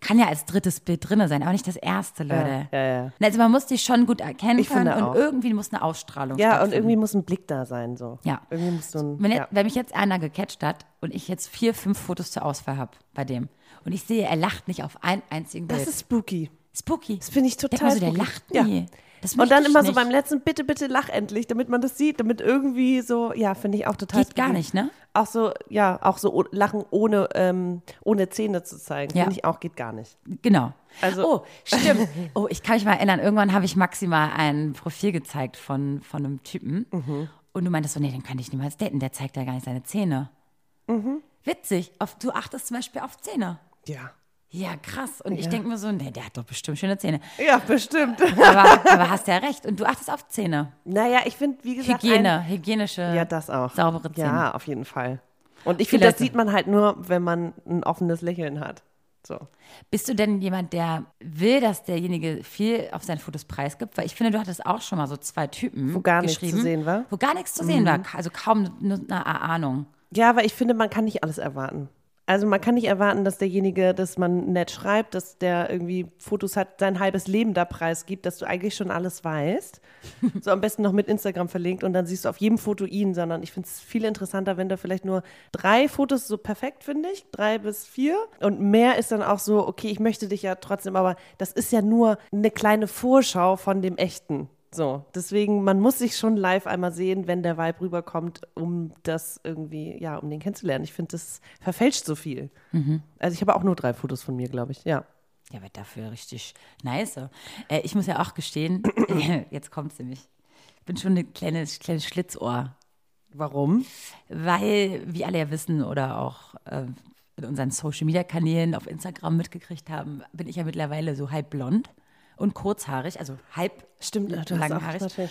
Kann ja als drittes Bild drin sein, aber nicht das erste, Leute. ja. Also man muss dich schon gut erkennen Ich können und auch. irgendwie muss eine Ausstrahlung Ja, und irgendwie muss ein Blick da sein. So. Ja. Irgendwie muss so ein. Wenn, jetzt, wenn mich jetzt einer gecatcht hat und ich jetzt vier, fünf Fotos zur Auswahl habe bei dem und ich sehe, er lacht nicht auf einen einzigen Bild. Das ist spooky. spooky. Das finde ich total so, der spooky. lacht Ja. nie. Das Und dann immer so nicht. beim letzten, bitte, bitte lach endlich, damit man das sieht, damit irgendwie so, ja, finde ich auch total Geht gar spooky. nicht, ne? Auch so, ja, auch so lachen ohne, ähm, ohne Zähne zu zeigen, Ja. finde ich auch, geht gar nicht. Genau. Also- oh, stimmt. Oh, ich kann mich mal erinnern, irgendwann habe ich maximal ein Profil gezeigt von, von einem Typen. Mhm. Und du meintest so, nee, den kann ich niemals daten, der zeigt ja gar nicht seine Zähne. Mhm. Witzig. Auf, du achtest zum Beispiel auf Zähne. Ja. Ja, krass. Und ich Ja. denke mir so, nee, der hat doch bestimmt schöne Zähne. Ja, bestimmt. Aber, aber hast ja recht. Und du achtest auf Zähne. naja, ich finde, wie gesagt. Hygiene, hygienische, Ein, ja, das auch. saubere Zähne. Ja, auf jeden Fall. Und ich finde, das sieht man halt nur, wenn man ein offenes Lächeln hat. So. Bist du denn jemand, der will, dass derjenige viel auf seinen Fotos preisgibt? Weil ich finde, du hattest auch schon mal so zwei Typen Wo gar nichts zu sehen war? Wo gar nichts zu sehen war. Also kaum eine Erahnung. Ja, aber ich finde, man kann nicht alles erwarten. Also man kann nicht erwarten, dass derjenige, dass man nett schreibt, dass der irgendwie Fotos hat, sein halbes Leben da preisgibt, dass du eigentlich schon alles weißt. So am besten noch mit Instagram verlinkt und dann siehst du auf jedem Foto ihn, sondern ich finde es viel interessanter, wenn da vielleicht nur drei Fotos so perfekt, finde ich, drei bis vier. Und mehr ist dann auch so, okay, ich möchte dich ja trotzdem, aber das ist ja nur eine kleine Vorschau von dem Echten. So, deswegen, man muss sich schon live einmal sehen, wenn der Vibe rüberkommt, um das irgendwie, ja, um den kennenzulernen. Ich finde, das verfälscht so viel. Also ich habe auch nur drei Fotos von mir, glaube ich, ja. Ja, aber dafür richtig nice. Äh, ich muss ja auch gestehen, jetzt kommt's nämlich. Ich bin schon ein kleines, kleines Schlitzohr. Warum? Weil, wie alle ja wissen oder auch äh, in unseren Social-Media-Kanälen auf Instagram mitgekriegt haben, bin ich ja mittlerweile so halb blond und kurzhaarig, also halb Stimmt, langhaarig. natürlich-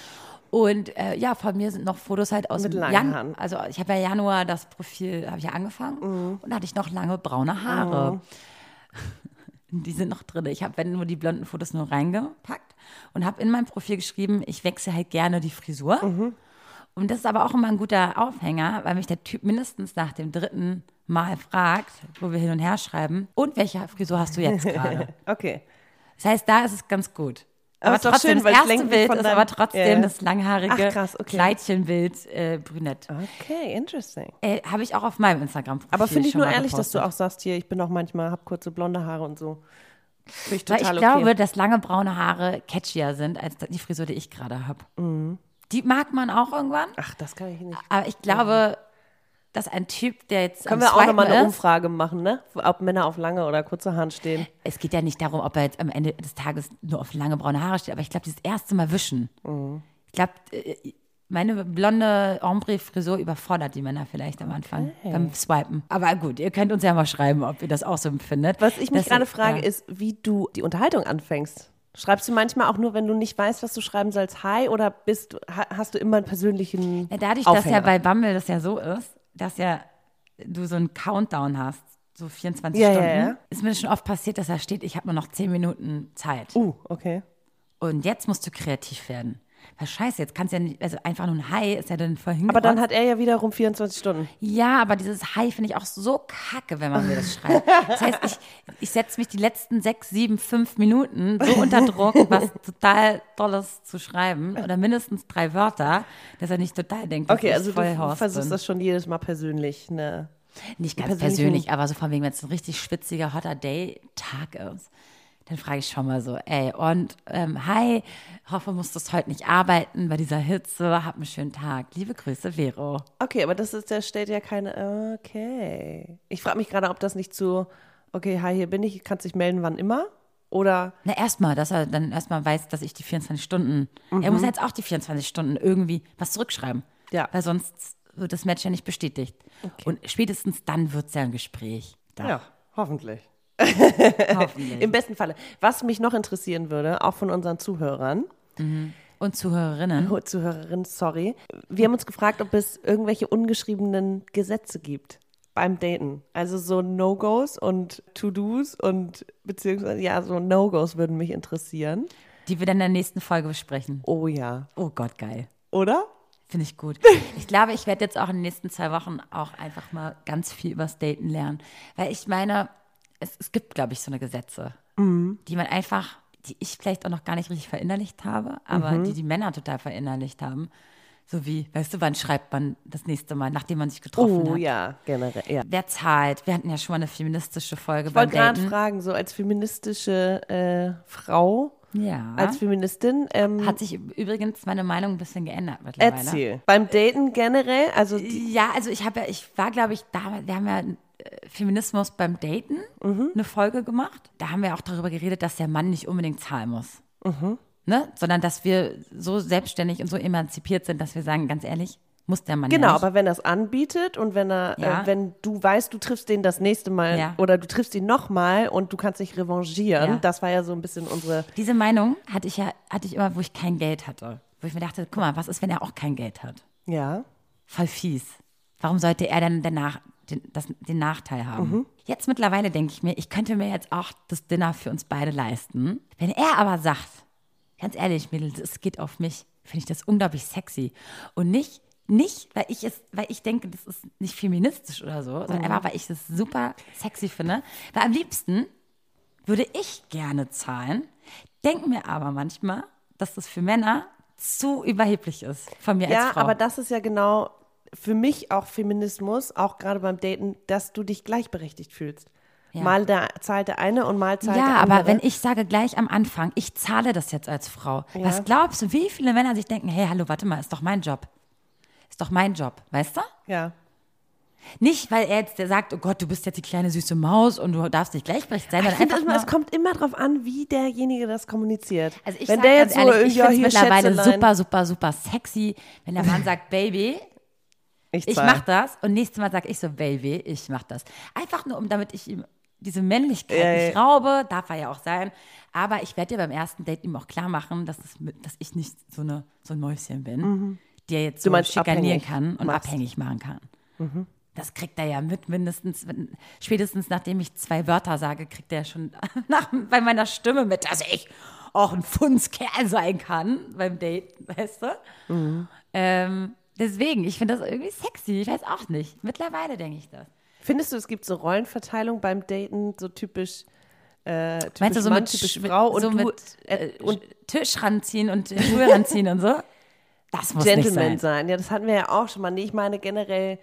Und äh, ja, von mir sind noch Fotos halt aus Mit dem langen Jan Haaren. Also ich habe ja Januar das Profil, habe ich ja angefangen Mhm. und da hatte ich noch lange braune Haare. Die sind noch drin. Ich habe wenn nur die blonden Fotos nur reingepackt und habe in mein Profil geschrieben, ich wechsle halt gerne die Frisur. Mhm. Und das ist aber auch immer ein guter Aufhänger, weil mich der Typ mindestens nach dem dritten Mal fragt, wo wir hin und her schreiben, und welche Frisur hast du jetzt gerade? Okay. Das heißt, da ist es ganz gut. Aber Aber trotzdem, schön, weil das erste Bild ist aber trotzdem ja. das langhaarige Ach, krass, okay. Kleidchenbild äh, brünett. Okay, interesting. Äh, Habe ich auch auf meinem Instagram-Profil Aber finde ich nur ehrlich, dass du gepostet. auch sagst, hier, ich bin auch manchmal, hab kurze blonde Haare und so. Finde ich Weil total ich okay. glaube, dass lange braune Haare catchier sind als die Frisur, die ich gerade habe. Mhm. Die mag man auch irgendwann. Ach, das kann ich nicht. Aber ich glaube, dass ein Typ, der jetzt Können wir auch nochmal eine ist, Umfrage machen, ne? Ob Männer auf lange oder kurze Haaren stehen. Es geht ja nicht darum, ob er jetzt am Ende des Tages nur auf lange braune Haare steht, aber ich glaube, dieses erste Mal wischen. Mhm. Ich glaube, äh, meine blonde Ombre-Frisur überfordert die Männer vielleicht am Anfang beim Swipen. Aber gut, ihr könnt uns ja mal schreiben, ob ihr das auch so empfindet. Was ich mich Das- gerade frage, ja. ist, wie du die Unterhaltung anfängst. Schreibst du manchmal auch nur, wenn du nicht weißt, was du schreiben sollst, hi, oder bist hast du immer einen persönlichen Ja, dadurch, dass ja Aufhänger? bei Bumble das ja so ist, dass ja du so einen Countdown hast, so 24 Ja, ja, Stunden, ja. ist mir schon oft passiert, dass da steht, ich habe nur noch 10 Minuten Zeit. Uh, okay. Und jetzt musst du kreativ werden. Weil scheiße, jetzt kannst du ja nicht, also einfach nur ein Hi ist ja dann vorhin. Aber dann hat er ja wiederum 24 Stunden. Ja, aber dieses Hi finde ich auch so kacke, wenn man mir das schreibt. Das heißt, ich, ich setze mich die letzten sechs, sieben, fünf Minuten so unter Druck, was total Tolles zu schreiben oder mindestens drei Wörter, dass er nicht total denkt, Okay, also voll du Horst versuchst bin. das schon jedes Mal persönlich, ne? Nicht ganz persönlich, aber so von wegen, wenn es ein richtig schwitziger, hotter Day-Tag ist, dann frage ich schon mal so, ey, und ähm, hi, hoffe, musstest heute nicht arbeiten bei dieser Hitze, hab einen schönen Tag. Liebe Grüße, Vero. Okay, aber das ist, der stellt ja keine. Okay. Ich frage mich gerade, ob das nicht zu. Okay, hi, hier bin ich, kannst dich melden, wann immer? Oder. Na, erstmal, dass er dann erstmal weiß, dass ich die 24 Stunden, er Mhm. muss jetzt auch die 24 Stunden irgendwie was zurückschreiben. Ja. Weil sonst wird das Match ja nicht bestätigt. Und spätestens dann wird es ja ein Gespräch. Da, Ja, hoffentlich. Hoffentlich. Im besten Falle. Was mich noch interessieren würde, auch von unseren Zuhörern, Und Zuhörerinnen. oh, Zuhörerinnen, sorry. Wir haben uns gefragt, ob es irgendwelche ungeschriebenen Gesetze gibt beim Daten. Also so No-Gos und To-Dos und beziehungsweise, ja, so No-Gos würden mich interessieren. Die wir dann in der nächsten Folge besprechen. Oh ja. Oh Gott, geil. Oder? Finde ich gut. Ich glaube, ich werde jetzt auch in den nächsten zwei Wochen auch einfach mal ganz viel übers Daten lernen. Weil ich meine, es, es gibt, glaube ich, so eine Gesetze, die man einfach, die ich vielleicht auch noch gar nicht richtig verinnerlicht habe, aber die die Männer total verinnerlicht haben. So wie, weißt du, wann schreibt man das nächste Mal, nachdem man sich getroffen Oh hat? ja, generell. Ja. Wer zahlt? Wir hatten ja schon mal eine feministische Folge Ich beim wollte gerade fragen, so als feministische äh, Frau, Ja. als Feministin, ähm, Hat sich übrigens meine Meinung ein bisschen geändert mittlerweile. erzähl. Beim Daten generell, also Ja, also ich habe ja, ich war, glaube ich, damals, wir haben ja Feminismus beim Daten eine Folge gemacht. Da haben wir auch darüber geredet, dass der Mann nicht unbedingt zahlen muss. Ne? Sondern dass wir so selbstständig und so emanzipiert sind, dass wir sagen, ganz ehrlich, muss der Mann genau, ja aber wenn er es anbietet und wenn er, Ja. äh, wenn du weißt, du triffst den das nächste Mal Ja. oder du triffst ihn nochmal und du kannst dich revanchieren, das war ja so ein bisschen unsere, Diese Meinung hatte ich ja, hatte ich immer, wo ich kein Geld hatte. Wo ich mir dachte, guck mal, was ist, wenn er auch kein Geld hat? ja, Voll fies. Warum sollte er denn danach den, das, den Nachteil haben? Mhm. Jetzt mittlerweile denke ich mir, ich könnte mir jetzt auch das Dinner für uns beide leisten. Wenn er aber sagt, ganz ehrlich, Mädels, es geht auf mich, finde ich das unglaublich sexy. Und nicht, nicht, weil ich es, weil ich denke, das ist nicht feministisch oder so, Mhm. sondern einfach, weil ich es super sexy finde. Weil am liebsten würde ich gerne zahlen, denke mir aber manchmal, dass das für Männer zu überheblich ist von mir als ja, Frau. aber das ist ja genau für mich auch Feminismus, auch gerade beim Daten, dass du dich gleichberechtigt fühlst. Ja. Mal der, zahlt der eine und mal zahlt der Ja, andere. aber wenn ich sage gleich am Anfang, ich zahle das jetzt als Frau, Ja. was glaubst du, wie viele Männer sich denken, hey, hallo, warte mal, ist doch mein Job. Ist doch mein Job, weißt du? ja. Nicht, weil er jetzt der sagt, oh Gott, du bist jetzt die kleine süße Maus und du darfst nicht gleichberechtigt sein, Ich finde, immer, es kommt immer darauf an, wie derjenige das kommuniziert. also ich wenn sag der jetzt so ehrlich, ich irgendwie, finde ja, es hier mittlerweile super, super, super sexy, wenn der Mann sagt, Baby, ich zahl. mach das und nächstes Mal sage ich so, Baby, ich mach das. Einfach nur, um damit ich ihm diese Männlichkeit Ja, nicht ja. raube, darf er ja auch sein. Aber ich werde dir beim ersten Date ihm auch klar machen, dass, es dass ich nicht so, eine, so ein Mäuschen bin, die er jetzt so Mhm. schikanieren kann und machst. Mhm. abhängig machen kann. Das kriegt er ja mit, mindestens, wenn- spätestens nachdem ich zwei Wörter sage, kriegt er ja schon nach, bei meiner Stimme mit, dass ich auch ein Fundskerl sein kann beim Date, weißt du? Mhm. Ähm, deswegen, ich finde das irgendwie sexy, ich weiß auch nicht. Mittlerweile denke ich das. Findest du, es gibt so Rollenverteilung beim Daten, so typisch äh, typisch Meinst du so Mann, mit, typisch Sch- Frau und so du mit äh, äh, und Tisch ranziehen und Schuhe ranziehen und so? Das muss Gentleman nicht sein. sein. Ja, das hatten wir ja auch schon mal. Nee, ich meine generell,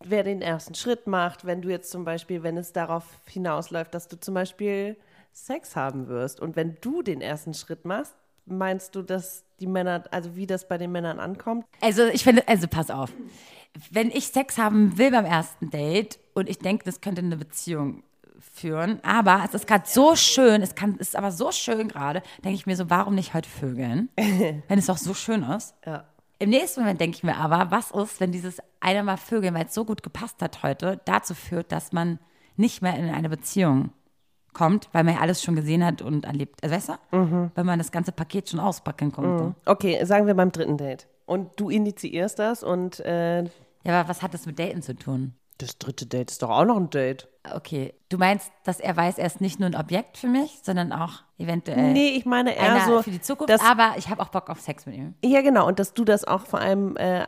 wer den ersten Schritt macht, wenn du jetzt zum Beispiel, wenn es darauf hinausläuft, dass du zum Beispiel Sex haben wirst und wenn du den ersten Schritt machst, meinst du, dass die Männer, also wie das bei den Männern ankommt? Also ich finde, also pass auf. Wenn ich Sex haben will beim ersten Date und ich denke, das könnte eine Beziehung führen, aber es ist gerade so schön, es kann, es ist aber so schön gerade, denke ich mir so, warum nicht heute vögeln, wenn es doch so schön ist. Ja. Im nächsten Moment denke ich mir aber, was ist, wenn dieses eine Mal Vögeln, weil es so gut gepasst hat heute, dazu führt, dass man nicht mehr in eine Beziehung kommt, weil man ja alles schon gesehen hat und erlebt. Also weißt du? Weil man das ganze Paket schon auspacken konnte. Okay, sagen wir beim dritten Date. Und du initiierst das und äh, Ja, aber was hat das mit Daten zu tun? das dritte Date ist doch auch noch ein Date. Okay, du meinst, dass er weiß, er ist nicht nur ein Objekt für mich, sondern auch eventuell nee, ich meine eher so, für die Zukunft, dass, aber ich habe auch Bock auf Sex mit ihm. ja genau, und dass du das auch vor allem äh,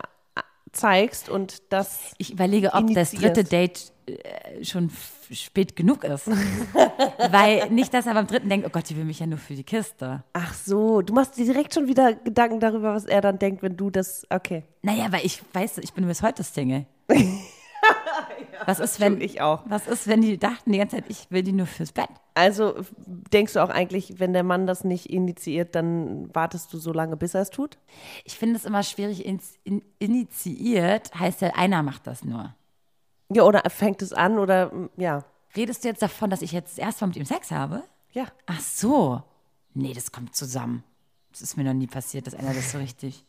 zeigst und das Ich überlege, ob das dritte Date schon f- spät genug ist. Weil nicht, dass er beim dritten denkt, oh Gott, die will mich ja nur für die Kiste. Ach so, du machst dir direkt schon wieder Gedanken darüber, was er dann denkt, wenn du das. Okay. Naja, weil ich weiß, ich bin bis heute Single. was ist, wenn ich auch. Was ist, wenn die dachten die ganze Zeit, ich will die nur fürs Bett? Also denkst du auch eigentlich, wenn der Mann das nicht initiiert, dann wartest du so lange, bis er es tut? Ich finde es immer schwierig, in, initiiert heißt ja, einer macht das nur. Ja, oder fängt es an oder ja. Redest du jetzt davon, dass ich jetzt das erste Mal mit ihm Sex habe? Ja. Ach so. Nee, das kommt zusammen. Das ist mir noch nie passiert, dass einer das so richtig.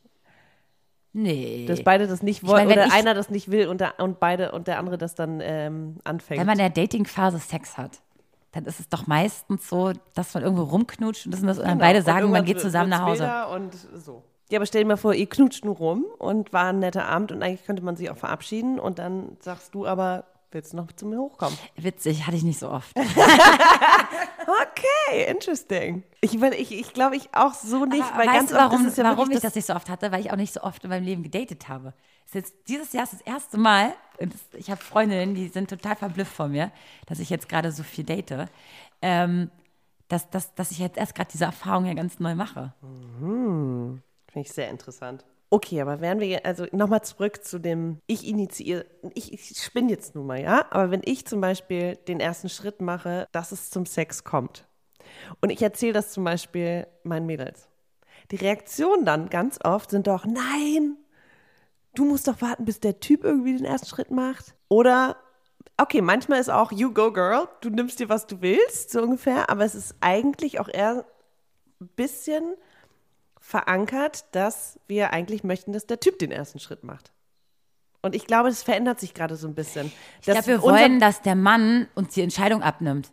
Nee. Dass beide das nicht Ich wollen meine, wenn oder ich- einer das nicht will und, der, und beide und der andere das dann ähm, anfängt. Wenn man in der Dating-Phase Sex hat, dann ist es doch meistens so, dass man irgendwo rumknutscht und, das und, das und dann Genau. beide Und sagen, man irgendwann geht zusammen nach Hause. Und so. Ja, aber stell dir mal vor, ihr knutscht nur rum und war ein netter Abend und eigentlich könnte man sich auch verabschieden und dann sagst du aber, willst du noch zu mir hochkommen? Witzig, hatte ich nicht so oft. Okay, interesting. Ich, ich, ich glaube, ich auch so nicht, Aber weil weißt ganz du, oft warum, ist es ja warum ich das nicht so oft hatte? Weil ich auch nicht so oft in meinem Leben gedatet habe. Das ist jetzt, dieses Jahr ist das erste Mal, und das, ich habe Freundinnen, die sind total verblüfft von mir, dass ich jetzt gerade so viel date, ähm, dass, dass, dass ich jetzt erst gerade diese Erfahrung ja ganz neu mache. Finde ich sehr interessant. Okay, aber wären wir, also nochmal zurück zu dem, ich initiiere, ich, ich spinne jetzt nun mal, ja, aber wenn ich zum Beispiel den ersten Schritt mache, dass es zum Sex kommt und ich erzähle das zum Beispiel meinen Mädels, die Reaktionen dann ganz oft sind doch, nein, du musst doch warten, bis der Typ irgendwie den ersten Schritt macht. Oder, okay, manchmal ist auch, you go girl, du nimmst dir, was du willst, so ungefähr, aber es ist eigentlich auch eher ein bisschen verankert, dass wir eigentlich möchten, dass der Typ den ersten Schritt macht. Und ich glaube, das verändert sich gerade so ein bisschen. Ich glaube, wir wollen, dass der Mann uns die Entscheidung abnimmt.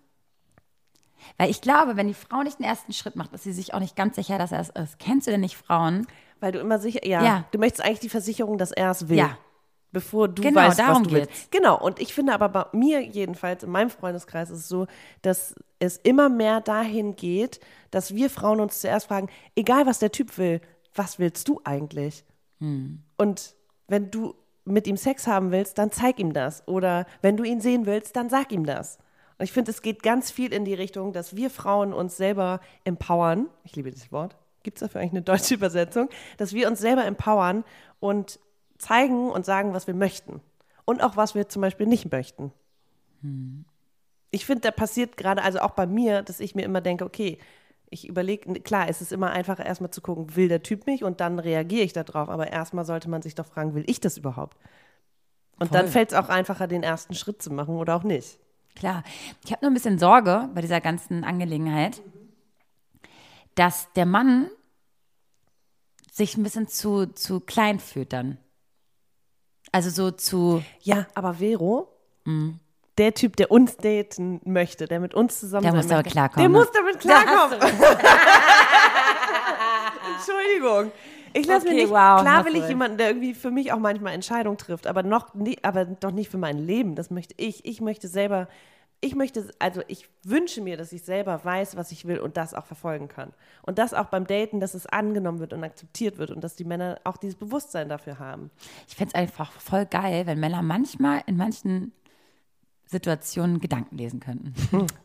Weil ich glaube, wenn die Frau nicht den ersten Schritt macht, ist sie sich auch nicht ganz sicher, dass er es ist. Kennst du denn nicht Frauen? weil du immer sicher, ja, Ja. du möchtest eigentlich die Versicherung, dass er es will. Ja. Bevor du Genau, weißt, darum was du willst. geht's. Genau, und ich finde aber bei mir jedenfalls, in meinem Freundeskreis ist es so, dass es immer mehr dahin geht, dass wir Frauen uns zuerst fragen, egal was der Typ will, was willst du eigentlich? Hm. Und wenn du mit ihm Sex haben willst, dann zeig ihm das. Oder wenn du ihn sehen willst, dann sag ihm das. Und ich finde, es geht ganz viel in die Richtung, dass wir Frauen uns selber empowern. Ich liebe dieses Wort. Gibt es dafür eigentlich eine deutsche Übersetzung? Dass wir uns selber empowern und zeigen und sagen, was wir möchten. Und auch, was wir zum Beispiel nicht möchten. Ich finde, da passiert gerade, also auch bei mir, dass ich mir immer denke, okay, ich überlege, klar, es ist immer einfacher, erstmal zu gucken, will der Typ mich und dann reagiere ich darauf. Aber erstmal sollte man sich doch fragen, will ich das überhaupt? Und dann Voll. fällt es auch einfacher, den ersten Schritt zu machen oder auch nicht. Klar. Ich habe nur ein bisschen Sorge bei dieser ganzen Angelegenheit, dass der Mann sich ein bisschen zu, zu klein fühlt dann. Also so zu, Ja, aber Vero, der Typ, der uns daten möchte, der mit uns zusammen Der sein muss damit klarkommen, Der ne? muss damit klarkommen. Entschuldigung. Ich lasse Okay, mir nicht, wow, klar will ich jemanden, der irgendwie für mich auch manchmal Entscheidungen trifft, aber noch nie, aber doch nicht für mein Leben. Das möchte ich. Ich möchte selber, ich möchte, also ich wünsche mir, dass ich selber weiß, was ich will und das auch verfolgen kann. Und das auch beim Daten, dass es angenommen wird und akzeptiert wird und dass die Männer auch dieses Bewusstsein dafür haben. ich fände es einfach voll geil, wenn Männer manchmal in manchen Situationen Gedanken lesen könnten.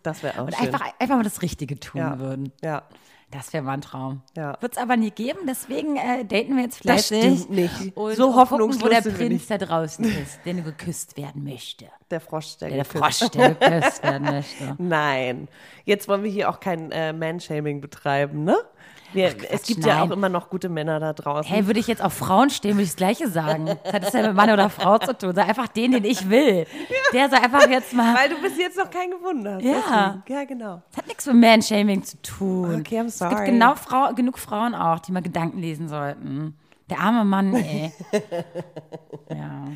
Das wäre auch Und schön. einfach, einfach mal das Richtige tun ja. würden. Ja. Das wäre mal ein Traum. Ja. Wird es aber nie geben, deswegen äh, daten wir jetzt Das fleißig. stimmt nicht. Und So hoffnungslos gucken, wo der Prinz da draußen ist, der nur geküsst werden möchte. Der Frosch, der, Der, der geküsst. Frosch, der geküsst werden möchte. Nein. Jetzt wollen wir hier auch kein äh, Manshaming betreiben, ne? Wir, Quatsch, es gibt ja nein. auch immer noch gute Männer da draußen. Hey, würde ich jetzt auf Frauen stehen, würde ich das Gleiche sagen. Das hat das ja mit Mann oder Frau zu tun. Sei einfach den, den ich will. Der soll einfach jetzt mal. Weil du bis jetzt noch keinen gefunden hast. Ja. Ja, genau. Das hat nichts mit Manshaming zu tun. Okay, I'm Es gibt sorry. genau Frau, genug Frauen auch, die mal Gedanken lesen sollten. Der arme Mann, ey. ja.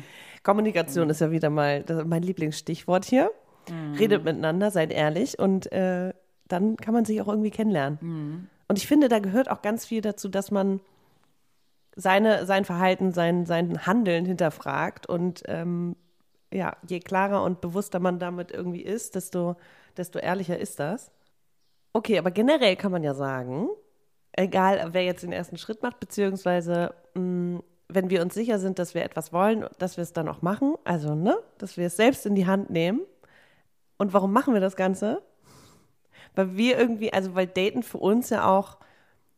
Kommunikation ist ja wieder mal mein Lieblingsstichwort hier. Mhm. Redet miteinander, seid ehrlich und äh, dann kann man sich auch irgendwie kennenlernen. Mhm. Und ich finde, da gehört auch ganz viel dazu, dass man seine, sein Verhalten, sein, sein Handeln hinterfragt und ähm, ja, je klarer und bewusster man damit irgendwie ist, desto, desto ehrlicher ist das. Okay, aber generell kann man ja sagen, egal wer jetzt den ersten Schritt macht, beziehungsweise mh, wenn wir uns sicher sind, dass wir etwas wollen, dass wir es dann auch machen, also ne, dass wir es selbst in die Hand nehmen. Und warum machen wir das Ganze? Weil wir irgendwie, also weil Daten für uns ja auch,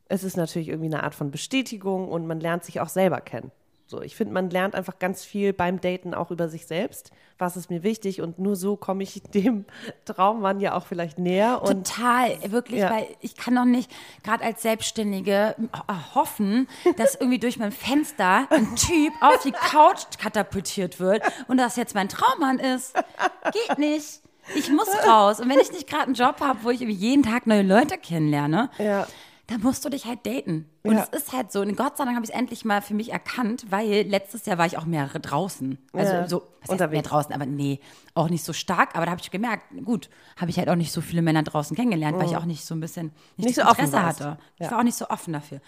es ist natürlich irgendwie eine Art von Bestätigung und man lernt sich auch selber kennen. So, ich finde, man lernt einfach ganz viel beim Daten auch über sich selbst. Was ist mir wichtig? Und nur so komme ich dem Traummann ja auch vielleicht näher. Und Total, wirklich, Ja. weil ich kann doch nicht, gerade als Selbstständige, m- hoffen, dass irgendwie durch mein Fenster ein Typ auf die Couch katapultiert wird und das jetzt mein Traummann ist. Geht nicht. Ich muss raus. Und wenn ich nicht gerade einen Job habe, wo ich jeden Tag neue Leute kennenlerne, Ja. dann musst du dich halt daten. Und Ja. es ist halt so. Und Gott sei Dank habe ich es endlich mal für mich erkannt, weil letztes Jahr war ich auch mehr draußen. Also Ja. so, was heißt mehr draußen, aber nee, auch nicht so stark. Aber da habe ich gemerkt, gut, habe ich halt auch nicht so viele Männer draußen kennengelernt, weil ich auch nicht so ein bisschen nicht, Mhm. Nicht so offen Interesse warst. hatte. Ich war auch nicht so offen dafür.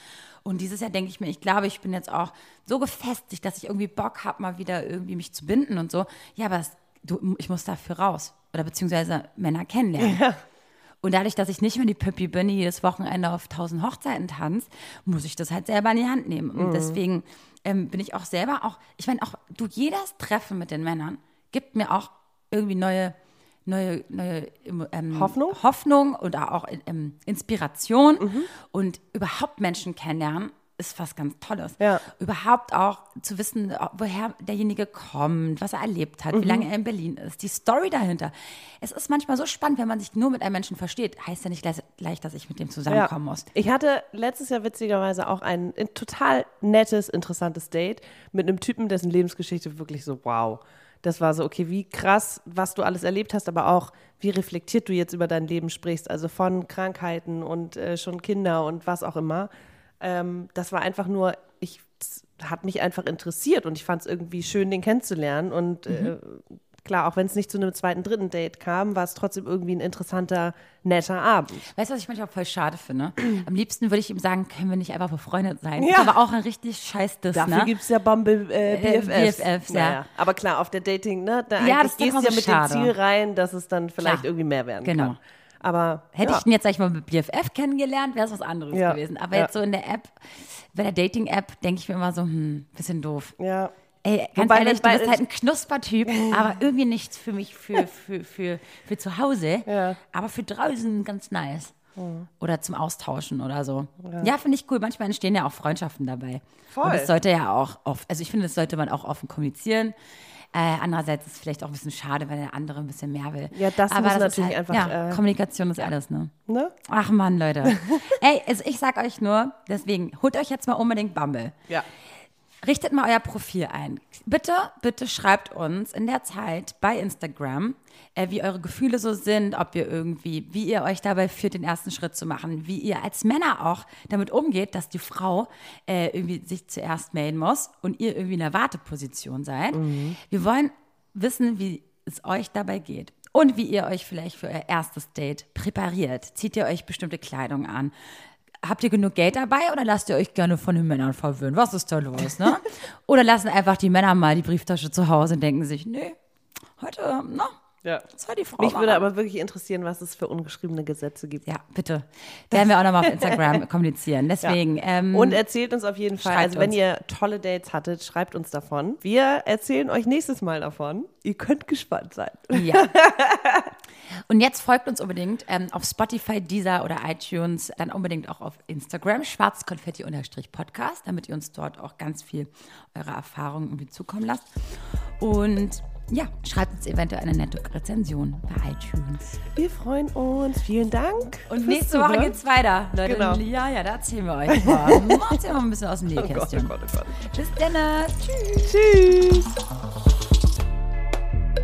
Und dieses Jahr denke ich mir, ich glaube, ich bin jetzt auch so gefestigt, dass ich irgendwie Bock habe, mal wieder irgendwie mich zu binden und so. Ja, aber es, du, ich muss dafür raus. Oder beziehungsweise Männer kennenlernen. Und dadurch, dass ich nicht mehr die Püppi bin, die jedes Wochenende auf tausend Hochzeiten tanzt, muss ich das halt selber in die Hand nehmen. Mhm. Und deswegen ähm, bin ich auch selber auch, ich meine auch, du, jedes Treffen mit den Männern gibt mir auch irgendwie neue, neue, neue ähm, Hoffnung? Hoffnung und auch ähm, Inspiration Mhm. und überhaupt Menschen kennenlernen ist was ganz Tolles. Ja. Überhaupt auch zu wissen, woher derjenige kommt, was er erlebt hat, wie Mhm. lange er in Berlin ist, die Story dahinter. Es ist manchmal so spannend, wenn man sich nur mit einem Menschen versteht. Heißt ja nicht gleich, gleich dass ich mit dem zusammenkommen muss. Ich hatte letztes Jahr witzigerweise auch ein, ein total nettes, interessantes Date mit einem Typen, dessen Lebensgeschichte wirklich so, wow. Das war so, okay, wie krass, was du alles erlebt hast, aber auch, wie reflektiert du jetzt über dein Leben sprichst, also von Krankheiten und äh, schon Kinder und was auch immer. Ähm, das war einfach nur, ich hat mich einfach interessiert und ich fand es irgendwie schön, den kennenzulernen. Und äh, klar, auch wenn es nicht zu einem zweiten, dritten Date kam, war es trotzdem irgendwie ein interessanter, netter Abend. Weißt du, was ich manchmal voll schade finde? Am liebsten würde ich ihm sagen, können wir nicht einfach befreundet sein. Ja. Ist aber auch ein richtig scheiß Diss, Dafür ne? gibt es ja Bumble äh, BFFs. BFFs, ja. Aber klar, auf der Dating, ne? Da Ja, das ist gehst du ja mit schade. dem Ziel rein, dass es dann vielleicht Klar. irgendwie mehr werden Genau. kann. Aber Hätte ja. ich ihn jetzt, sag ich mal, mit BFF kennengelernt, wäre es was anderes Ja. gewesen. Aber Ja. jetzt so in der App, bei der Dating-App, denke ich mir immer so, hm, bisschen doof. Ja. Ey, ganz Wobei, ehrlich, du bist halt ein Knuspertyp, aber irgendwie nichts für mich, für, für, für, für zu Hause. Ja. Aber für draußen ganz nice. Oder zum Austauschen oder so. Ja, finde ich cool. Manchmal entstehen ja auch Freundschaften dabei. Voll. Und das sollte ja auch oft, also ich finde, das sollte man auch offen kommunizieren. Äh, andererseits ist es vielleicht auch ein bisschen schade, wenn der andere ein bisschen mehr will. Ja, das Aber muss ist natürlich halt, einfach, Ja, äh, Kommunikation ist alles, ne? Ne? Ach Mann, Leute. Ey, also ich sag euch nur, deswegen, holt euch jetzt mal unbedingt Bumble. Ja. Richtet mal euer Profil ein. Bitte, bitte schreibt uns in der Zeit bei Instagram, äh, wie eure Gefühle so sind, ob ihr irgendwie, wie ihr euch dabei führt, den ersten Schritt zu machen, wie ihr als Männer auch damit umgeht, dass die Frau äh, irgendwie sich zuerst melden muss und ihr irgendwie in der Warteposition seid. Wir wollen wissen, wie es euch dabei geht. Und wie ihr euch vielleicht für euer erstes Date präpariert. Zieht ihr euch bestimmte Kleidung an? Habt ihr genug Geld dabei oder lasst ihr euch gerne von den Männern verwöhnen? Was ist da los, ne? oder lassen einfach die Männer mal die Brieftasche zu Hause und denken sich, nee, heute, na, Ja. Das war die Frau. Mich würde aber wirklich interessieren, was es für ungeschriebene Gesetze gibt. Ja, bitte. Werden wir auch nochmal auf Instagram kommunizieren. Deswegen. Ähm, Und erzählt uns auf jeden Fall, also wenn uns. ihr tolle Dates hattet, schreibt uns davon. Wir erzählen euch nächstes Mal davon. Ihr könnt gespannt sein. Ja. Und jetzt folgt uns unbedingt ähm, auf Spotify, Deezer oder iTunes, dann unbedingt auch auf Instagram, schwarzkonfetti-podcast, damit ihr uns dort auch ganz viel eure Erfahrungen irgendwie zukommen lasst. Und ja, schreibt uns eventuell eine nette Rezension bei iTunes. Wir freuen uns. Vielen Dank. Und nächste Woche geht's weiter, Leute. Genau. Ja, ja, da erzählen wir euch mal. Erzählen wir mal ein bisschen aus dem Oh Gott, oh Nähkästchen. Gott, oh Gott. Bis dann. Tschüss. Tschüss.